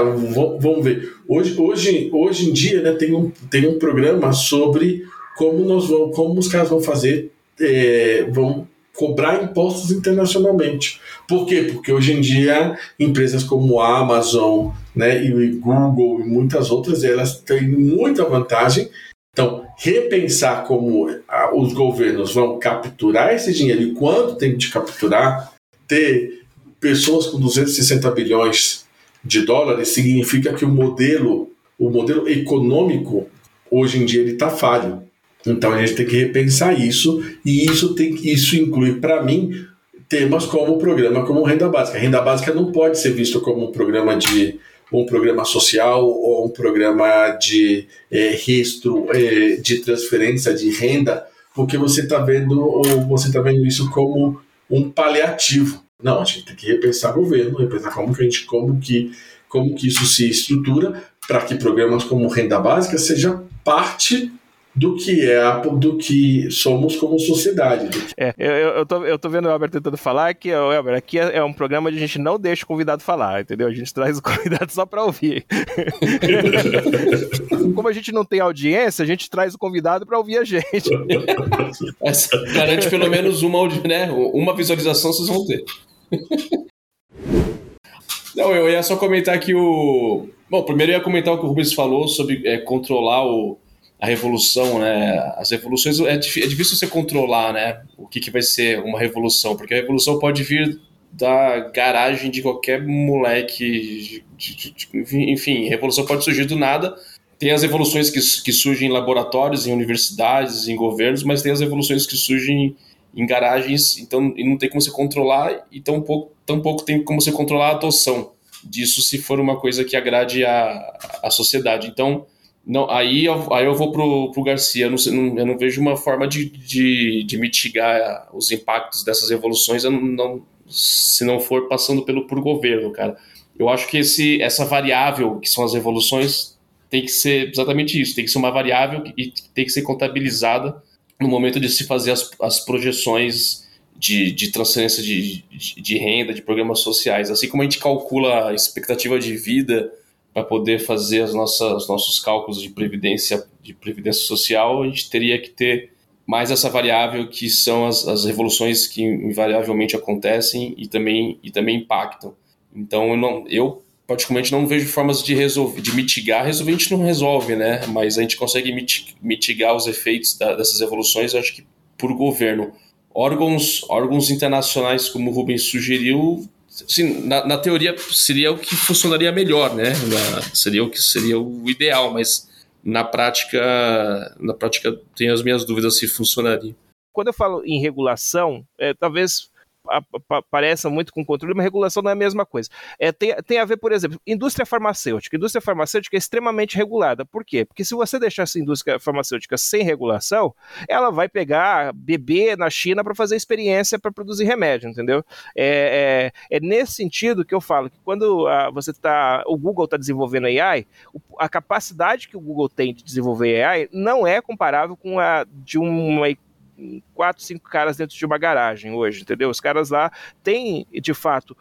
Vamos ver. Hoje, hoje, hoje em dia, né, tem um, tem um programa sobre como nós vamos, como os caras vão fazer, é, vão cobrar impostos internacionalmente. Por quê? Porque hoje em dia empresas como a Amazon, né, e Google e muitas outras, elas têm muita vantagem. Então, repensar como os governos vão capturar esse dinheiro e quanto tem de capturar, ter pessoas com 260 bilhões de dólares significa que o modelo, o modelo econômico hoje em dia ele está falho. Então a gente tem que repensar isso e isso tem isso inclui para mim temas como o programa como renda básica. A renda básica não pode ser visto como um programa de um programa social ou um programa de é, registro é, de transferência de renda, porque você está vendo ou você está vendo isso como um paliativo. Não, a gente tem que repensar o governo, repensar como que a gente, como que, como que isso se estrutura para que programas como renda básica seja parte do que é a, do que somos como sociedade. É, eu, eu, tô, eu tô vendo o Elber tentando falar que, o Elber, aqui é, é, um programa onde a gente não deixa o convidado falar, entendeu? A gente traz o convidado só para ouvir. como a gente não tem audiência, a gente traz o convidado para ouvir a gente. Essa garante pelo menos uma, né, uma visualização vocês vão ter. Não, eu ia só comentar que o. Bom, primeiro eu ia comentar o que o Rubens falou sobre é, controlar o, a revolução, né? As revoluções é, é difícil você controlar, né? O que, que vai ser uma revolução, porque a revolução pode vir da garagem de qualquer moleque, de, de, de, enfim, revolução pode surgir do nada. Tem as revoluções que, que surgem em laboratórios, em universidades, em governos, mas tem as revoluções que surgem em garagens, então e não tem como você controlar e tão pouco, tão pouco tem como você controlar a adoção disso se for uma coisa que agrade a, a sociedade. Então, não, aí, eu, aí eu vou pro, pro Garcia. Eu não, eu não vejo uma forma de, de, de, mitigar os impactos dessas revoluções não, se não for passando pelo por governo, cara. Eu acho que esse, essa variável que são as revoluções tem que ser exatamente isso. Tem que ser uma variável e tem que ser contabilizada no momento de se fazer as, as projeções de, de transferência de, de, de renda, de programas sociais. Assim como a gente calcula a expectativa de vida para poder fazer as nossas os nossos cálculos de previdência de previdência social, a gente teria que ter mais essa variável que são as, as revoluções que invariavelmente acontecem e também e também impactam. Então eu não eu particularmente não vejo formas de resolver de mitigar, resolver a gente não resolve, né? Mas a gente consegue mitigar os efeitos da, dessas revoluções, eu acho que por governo. Órgãos, órgãos internacionais, como o Rubens sugeriu, Assim, na, na, teoria seria o que funcionaria melhor, né? Na, seria o que seria o ideal, mas na prática, na prática tenho as minhas dúvidas se funcionaria. Quando eu falo em regulação, é, talvez pareça muito com controle, mas regulação não é a mesma coisa. É, tem, tem a ver, por exemplo, indústria farmacêutica. Indústria farmacêutica é extremamente regulada. Por quê? Porque se você deixar essa indústria farmacêutica sem regulação, ela vai pegar bebê na China para fazer experiência para produzir remédio, entendeu? É, é, é, nesse sentido que eu falo que quando a, você está, o Google está desenvolvendo AI, a capacidade que o Google tem de desenvolver AI não é comparável com a de uma quatro, cinco caras dentro de uma garagem hoje, entendeu? Os caras lá têm, de fato,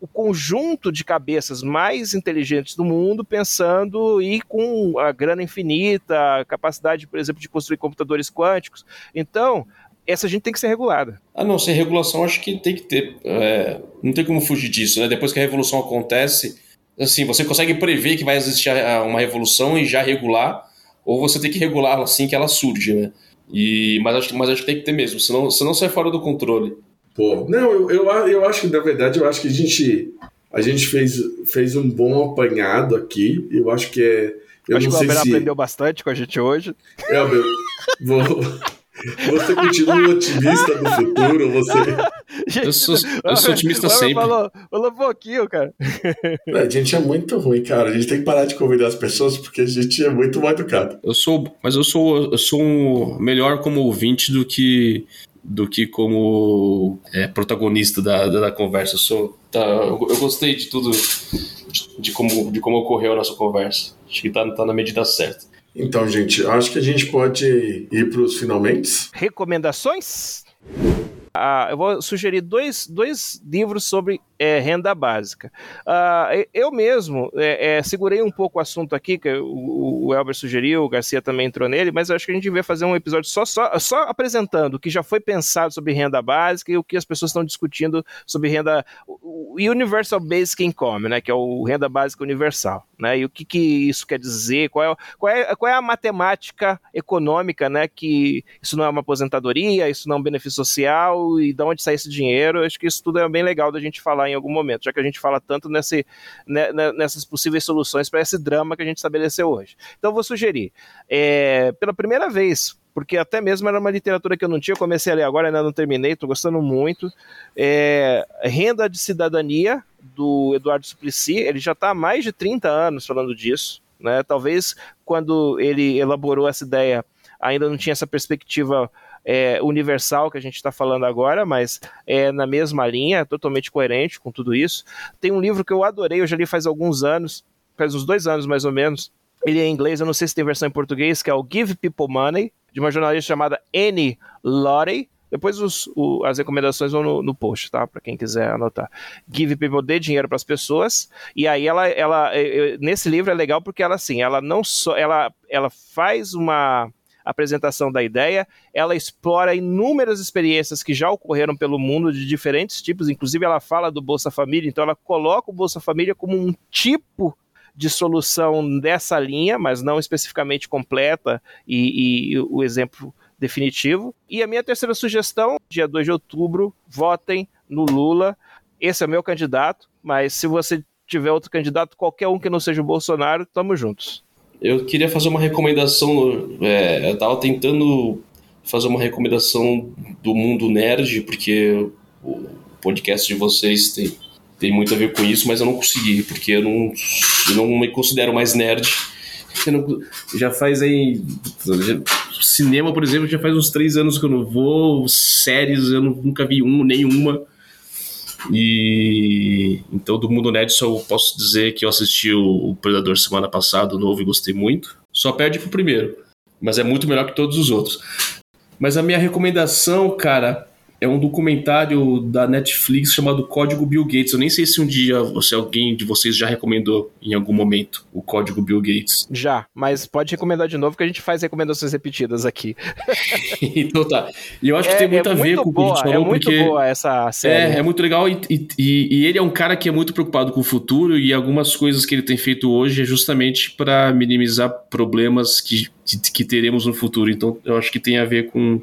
o conjunto de cabeças mais inteligentes do mundo pensando e com a grana infinita, a capacidade, por exemplo, de construir computadores quânticos. Então, essa gente tem que ser regulada. Ah, não, sem regulação acho que tem que ter. É, não tem como fugir disso, né? Depois que a revolução acontece, assim, você consegue prever que vai existir uma revolução e já regular, ou você tem que regular assim que ela surge, né? E, mas, acho, mas acho que tem que ter mesmo, senão, senão sai fora do controle. Pô, não, eu, eu, eu acho que, na verdade, eu acho que a gente, a gente fez, fez um bom apanhado aqui. Eu acho que é. Eu acho não que o sei Albert se... aprendeu bastante com a gente hoje. É, meu, vou, você continua otimista do futuro? Você... Gente, eu, sou, eu sou otimista sempre. Falou, falou um pouquinho, cara. É, a gente é muito ruim, cara. A gente tem que parar de convidar as pessoas porque a gente é muito mal educado. Eu sou, mas eu sou, eu sou melhor como ouvinte do que do que como é, protagonista da, da, da, conversa. Eu, sou, tá, eu, eu, gostei de tudo, de, de, como, de como ocorreu a nossa conversa. Acho que tá, tá na medida certa. Então, gente, acho que a gente pode ir para os finalmente. Recomendações? Ah, eu vou sugerir dois, dois livros sobre é, renda básica. Uh, eu mesmo é, é, segurei um pouco o assunto aqui, que o, o Elber sugeriu, o Garcia também entrou nele, mas acho que a gente devia fazer um episódio só, só, só apresentando o que já foi pensado sobre renda básica e o que as pessoas estão discutindo sobre renda Universal Basic Income, né, que é o renda básica universal, né, e o que, que isso quer dizer, qual é, qual, é, qual é a matemática econômica, né, que isso não é uma aposentadoria, isso não é um benefício social e de onde sai esse dinheiro, acho que isso tudo é bem legal da gente falar em algum momento, já que a gente fala tanto nesse, né, né nessas possíveis soluções para esse drama que a gente estabeleceu hoje. Então, eu vou sugerir, é, pela primeira vez, porque até mesmo era uma literatura que eu não tinha, comecei a ler agora, ainda não terminei, estou gostando muito. É, Renda de Cidadania, do Eduardo Suplicy, ele já está há mais de 30 anos falando disso. Né? Talvez quando ele elaborou essa ideia ainda não tinha essa perspectiva é, universal que a gente está falando agora, mas é na mesma linha, totalmente coerente com tudo isso. Tem um livro que eu adorei, eu já li faz alguns anos, faz uns dois anos mais ou menos. Ele é em inglês, eu não sei se tem versão em português, que é o Give People Money, de uma jornalista chamada Annie Lottie. Depois os, o, as recomendações vão no, no post, tá? Para quem quiser anotar. Give People dê dinheiro para as pessoas. E aí ela, ela nesse livro é legal porque ela assim, ela não só ela, ela faz uma apresentação da ideia, ela explora inúmeras experiências que já ocorreram pelo mundo de diferentes tipos, inclusive ela fala do Bolsa Família, então ela coloca o Bolsa Família como um tipo de solução dessa linha, mas não especificamente completa e, e o exemplo definitivo. E a minha terceira sugestão, dia 2 de outubro, votem no Lula. Esse é o meu candidato, mas se você tiver outro candidato, qualquer um que não seja o Bolsonaro, tamo juntos. Eu queria fazer uma recomendação. É, eu tava tentando fazer uma recomendação do mundo nerd, porque o podcast de vocês tem, tem muito a ver com isso, mas eu não consegui, porque eu não, eu não me considero mais nerd. Não, já faz aí. Cinema, por exemplo, já faz uns três anos que eu não vou. Séries, eu nunca vi um, nenhuma. E então do mundo nerd só posso dizer que eu assisti o Predador semana passada, o novo, e gostei muito. Só perde pro primeiro, mas é muito melhor que todos os outros. Mas a minha recomendação, cara, é um documentário da Netflix chamado Código Bill Gates. Eu nem sei se um dia se alguém de vocês já recomendou em algum momento o Código Bill Gates. Já, mas pode recomendar de novo que a gente faz recomendações repetidas aqui. então tá. E eu acho que é, tem muito é a ver com boa, o que a gente falou, É muito porque boa essa série. É, é muito legal e, e, e, ele é um cara que é muito preocupado com o futuro e algumas coisas que ele tem feito hoje é justamente para minimizar problemas que, que, que teremos no futuro. Então eu acho que tem a ver com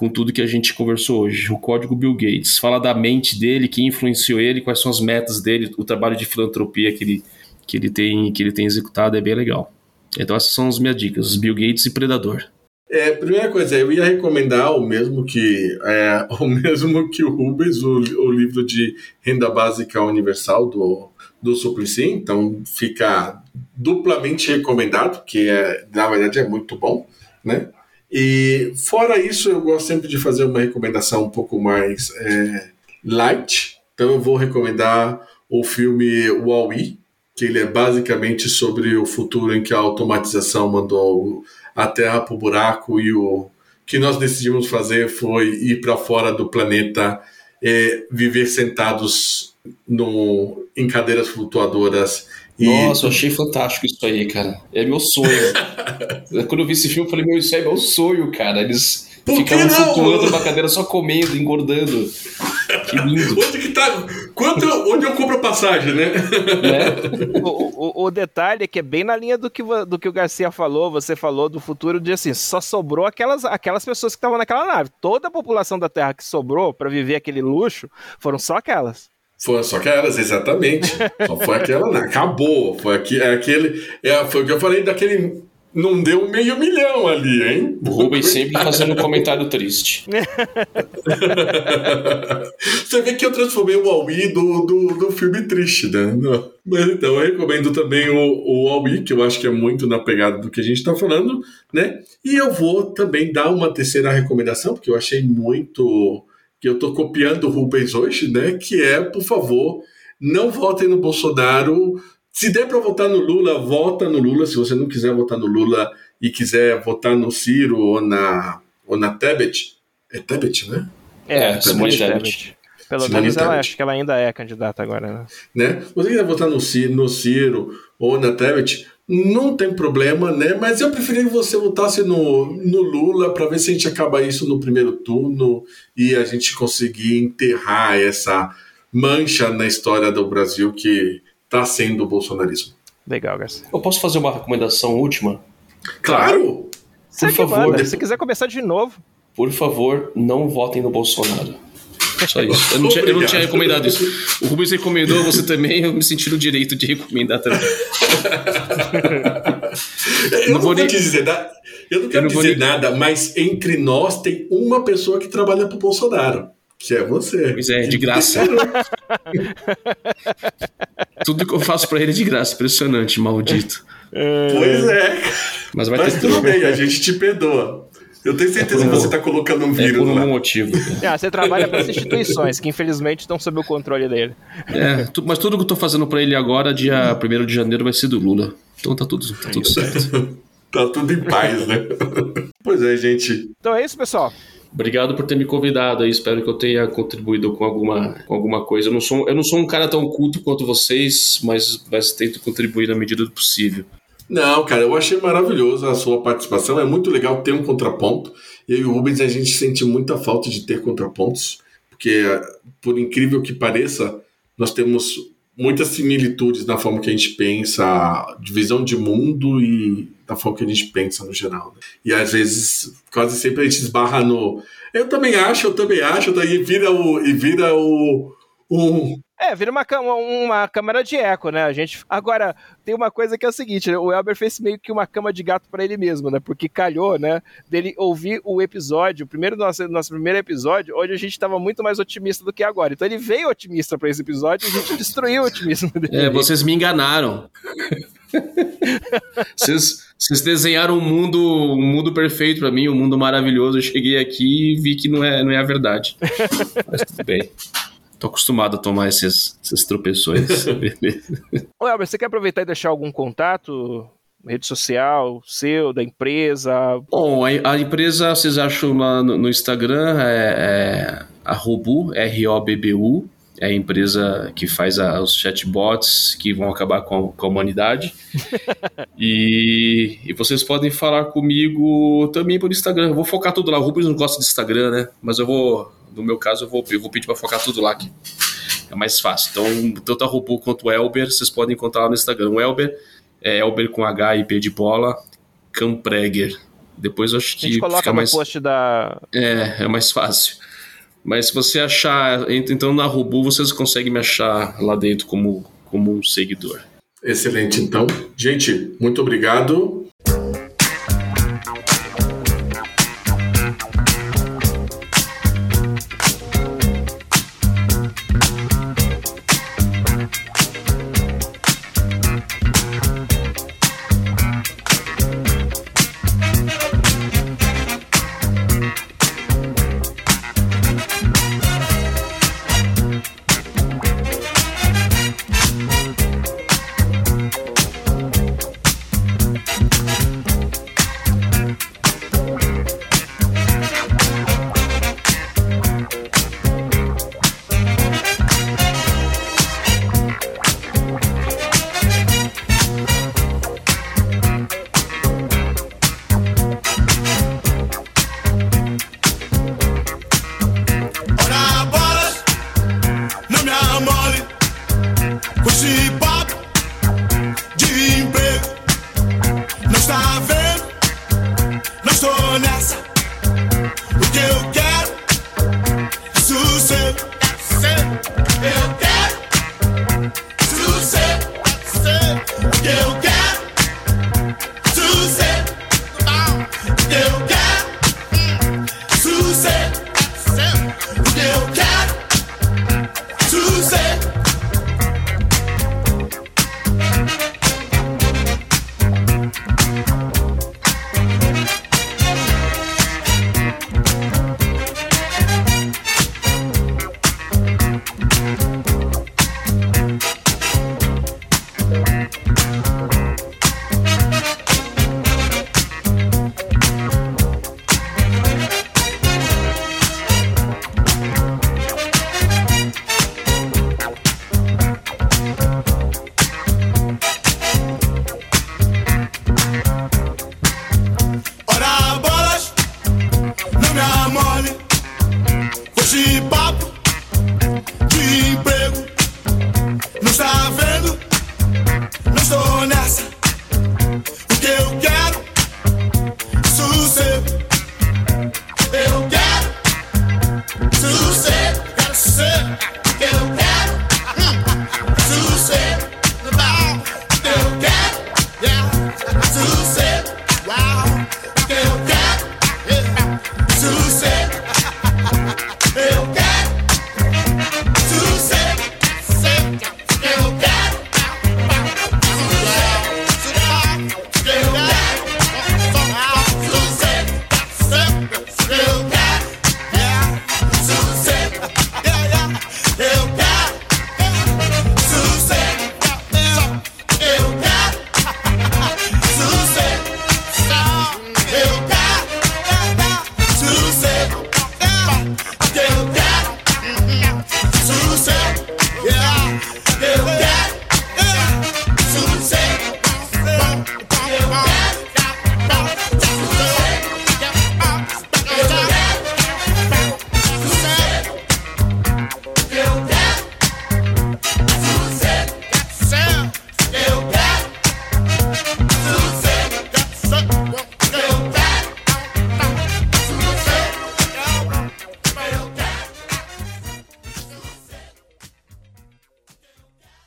com tudo que a gente conversou hoje. O código Bill Gates fala da mente dele, que influenciou ele, quais são as metas dele, o trabalho de filantropia que ele, que ele, tem, que ele tem executado é bem legal. Então essas são as minhas dicas, Bill Gates e Predador. É, primeira coisa, eu ia recomendar o mesmo que é, o mesmo que o Rubens, o, o livro de renda básica universal do, do Suplicy, então fica duplamente recomendado, que é, na verdade é muito bom, né? E fora isso, eu gosto sempre de fazer uma recomendação um pouco mais é, light. Então eu vou recomendar o filme Wall-E, que ele é basicamente sobre o futuro em que a automatização mandou a Terra para o buraco e o que nós decidimos fazer foi ir para fora do planeta e viver sentados no, em cadeiras flutuadoras. Nossa, eu achei fantástico isso aí, cara. É meu sonho. Quando eu vi esse filme, eu falei, meu, isso é meu sonho, cara. Eles ficavam flutuando numa cadeira só comendo, engordando. Que lindo. Onde que tá? Quanto, onde eu compro a passagem, né? É. O, o, o, detalhe é que é bem na linha do que, do que o Garcia falou, você falou do futuro de assim, só sobrou aquelas, aquelas pessoas que estavam naquela nave. Toda a população da Terra que sobrou para viver aquele luxo foram só aquelas. Foi só aquelas, exatamente. Só foi aquela, né? acabou. Foi aqui, é aquele. É, foi o que eu falei daquele. Não deu meio milhão ali, hein? O Rubens sempre fazendo um comentário triste. Você vê que eu transformei o Huawei do, do, do filme triste, né? Mas então, eu recomendo também o, o Huawei, que eu acho que é muito na pegada do que a gente está falando, né? E eu vou também dar uma terceira recomendação, porque eu achei muito que eu estou copiando o Rubens hoje, né? Que é, por favor, não votem no Bolsonaro. Se der para votar no Lula, vota no Lula. Se você não quiser votar no Lula e quiser votar no Ciro ou na, ou na Tebet, é Tebet, né? É, é Simone Tebet. Pelo Simone menos ela acho que ela ainda é candidata agora, né? né? Se você quiser votar no Ciro, no Ciro ou na Tebet, não tem problema, né? Mas eu preferia que você votasse no, no Lula para ver se a gente acaba isso no primeiro turno e a gente conseguir enterrar essa mancha na história do Brasil que está sendo o bolsonarismo. Legal, Garcia. Eu posso fazer uma recomendação última? Claro! Por favor, se quiser começar de novo. Por favor, não votem no Bolsonaro. Só isso. Eu não, tinha, eu não, tinha, recomendado isso. O Rubens recomendou, você também, eu me senti no direito de recomendar também. eu não, vou nem... dizer, eu não quero eu não dizer nem... nada, mas entre nós tem uma pessoa que trabalha pro Bolsonaro. Que é você. Pois é, de graça. Tudo que eu faço para ele é de graça. Impressionante, maldito. Pois é. Mas vai Mas ter tudo bem, a gente te perdoa. Eu tenho certeza É por que você tá colocando um É vírus por um lá. motivo. Ah, você trabalha para as instituições, que infelizmente estão sob o controle dele. É, tu- mas tudo que eu tô fazendo pra ele agora, dia 1 de janeiro, vai ser do Lula. Então tá tudo, tá tudo certo. Tá tudo em paz, né? pois é, gente. Então é isso, pessoal. Obrigado por ter me convidado aí. Espero que eu tenha contribuído com alguma, com alguma coisa. Eu não, sou, eu não sou um cara tão culto quanto vocês, mas, mas tento contribuir na medida do possível. Não, cara, eu achei maravilhoso a sua participação. É muito legal ter um contraponto. Eu e o Rubens, a gente sente muita falta de ter contrapontos, porque, por incrível que pareça, nós temos muitas similitudes na forma que a gente pensa, de visão de mundo e da forma que a gente pensa no geral. né? E às vezes, quase sempre a gente esbarra no. Eu também acho, eu também acho, daí vira o. E vira o. Um, É, vira uma, cam- uma câmara de eco, né? A gente. Agora, tem uma coisa que é o seguinte: né? o Elber fez meio que uma cama de gato pra ele mesmo, né? Porque calhou, né? Dele ouvir o episódio, o primeiro nosso, nosso primeiro episódio, onde a gente tava muito mais otimista do que agora. Então ele veio otimista pra esse episódio e a gente destruiu o otimismo dele. É, vocês me enganaram. vocês, vocês desenharam um mundo, um mundo perfeito pra mim, um mundo maravilhoso. Eu cheguei aqui e vi que não é, não é a verdade. Mas tudo bem. Tô acostumado a tomar esses, esses tropeções. Beleza. Ô, Elber, você quer aproveitar e deixar algum contato? Rede social, seu, da empresa? Bom, a, a empresa vocês acham lá no, no Instagram é, é a Robu, R-O-B-B-U. É a empresa que faz a- os chatbots que vão acabar com a, com a humanidade. e, e vocês podem falar comigo também por Instagram. Eu vou focar tudo lá. O Rubens não gosta de Instagram, né? Mas eu vou, no meu caso, eu vou, eu vou pedir para focar tudo lá. Que é mais fácil. Então, tanto a Robu quanto o Elber, vocês podem encontrar lá no Instagram. O Elber é Elber com H e P de bola, Campreger. Depois eu acho A gente que coloca fica no mais. post da. É, é mais fácil. Mas se você achar, ent- então na Robu vocês conseguem me achar lá dentro como, como um seguidor. Excelente, então. Gente, muito obrigado. she